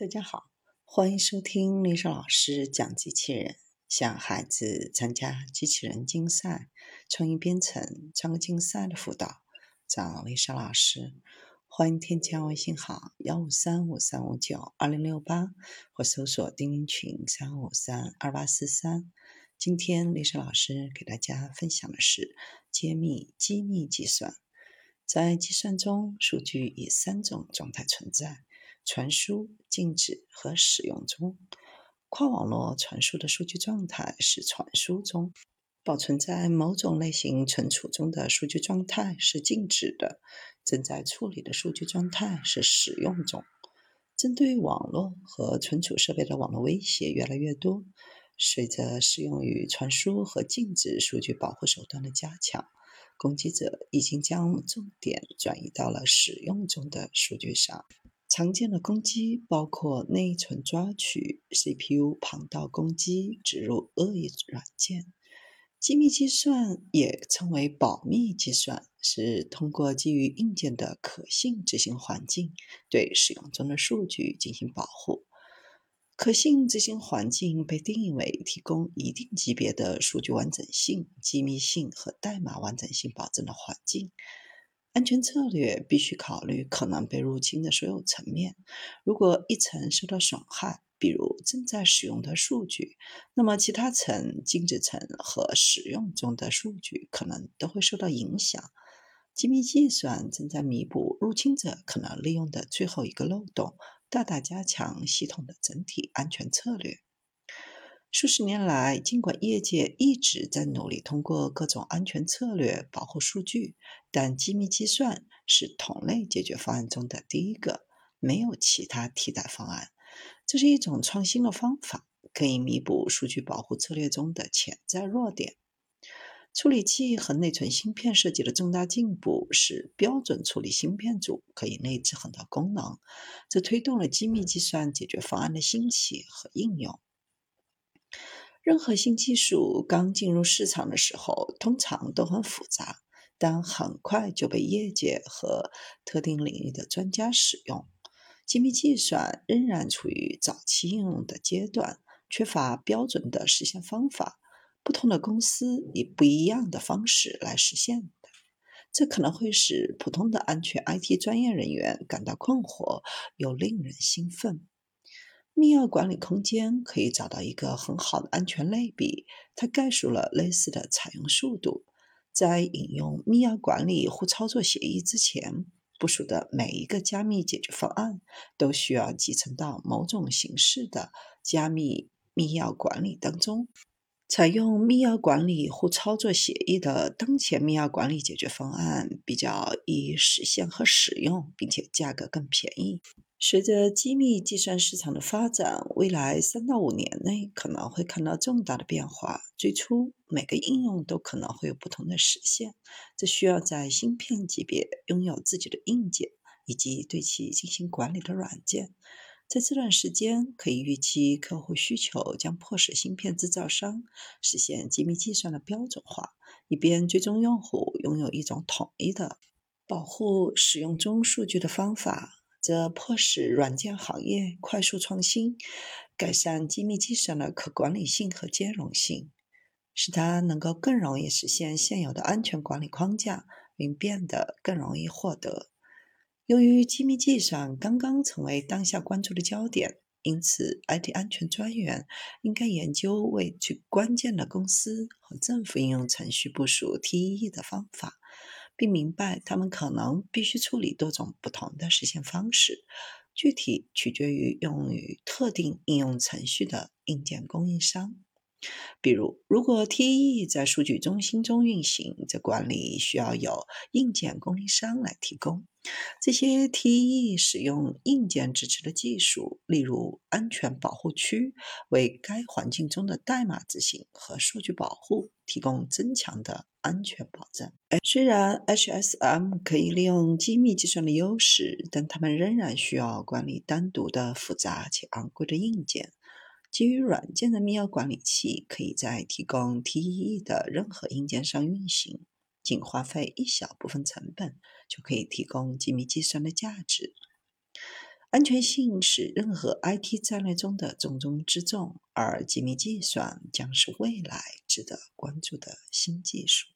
大家好，欢迎收听丽莎老师讲机器人，向孩子参加机器人竞赛、创意编程、创客竞赛的辅导，找丽莎老师。欢迎添加微信号幺五三五三五九二零六八，或搜索钉钉群三五三二八四三。今天丽莎老师给大家分享的是揭秘机密计算。在计算中，数据以三种状态存在。传输、静止和使用中，跨网络传输的数据状态是传输中；保存在某种类型存储中的数据状态是静止的；正在处理的数据状态是使用中。针对网络和存储设备的网络威胁越来越多，随着适用于传输和静止数据保护手段的加强，攻击者已经将重点转移到了使用中的数据上。常见的攻击包括内存抓取、CPU 旁道攻击、植入恶意软件。机密计算也称为保密计算，是通过基于硬件的可信执行环境对使用中的数据进行保护。可信执行环境被定义为提供一定级别的数据完整性、机密性和代码完整性保证的环境。安全策略必须考虑可能被入侵的所有层面。如果一层受到损害，比如正在使用的数据，那么其他层、静止层和使用中的数据可能都会受到影响。机密计算正在弥补入侵者可能利用的最后一个漏洞，大大加强系统的整体安全策略。数十年来，尽管业界一直在努力通过各种安全策略保护数据，但机密计算是同类解决方案中的第一个，没有其他替代方案。这是一种创新的方法，可以弥补数据保护策略中的潜在弱点。处理器和内存芯片设计的重大进步，使标准处理芯片组可以内置很多功能，这推动了机密计算解决方案的兴起和应用。任何新技术刚进入市场的时候，通常都很复杂，但很快就被业界和特定领域的专家使用。精密计算仍然处于早期应用的阶段，缺乏标准的实现方法。不同的公司以不一样的方式来实现的，这可能会使普通的安全 IT 专业人员感到困惑，又令人兴奋。密钥管理空间可以找到一个很好的安全类比，它概述了类似的采用速度。在引用密钥管理或操作协议之前，部署的每一个加密解决方案都需要集成到某种形式的加密密钥管理当中。采用密钥管理或操作协议的当前密钥管理解决方案比较易实现和使用，并且价格更便宜。随着机密计算市场的发展，未来三到五年内可能会看到重大的变化。最初，每个应用都可能会有不同的实现，这需要在芯片级别拥有自己的硬件以及对其进行管理的软件。在这段时间，可以预期客户需求将迫使芯片制造商实现机密计算的标准化，以便最终用户拥有一种统一的保护使用中数据的方法。这迫使软件行业快速创新，改善机密计算的可管理性和兼容性，使它能够更容易实现现有的安全管理框架，并变得更容易获得。由于机密计算刚刚成为当下关注的焦点，因此 IT 安全专员应该研究为最关键的公司和政府应用程序部署 TEE 的方法。并明白，他们可能必须处理多种不同的实现方式，具体取决于用于特定应用程序的硬件供应商。比如，如果 TE 在数据中心中运行，则管理需要有硬件供应商来提供。这些 TE 使用硬件支持的技术，例如安全保护区，为该环境中的代码执行和数据保护提供增强的安全保证。虽然 HSM 可以利用机密计算的优势，但他们仍然需要管理单独的复杂且昂贵的硬件。基于软件的密钥管理器可以在提供 TEE 的任何硬件上运行，仅花费一小部分成本就可以提供机密计算的价值。安全性是任何 IT 战略中的重中之重，而机密计算将是未来值得关注的新技术。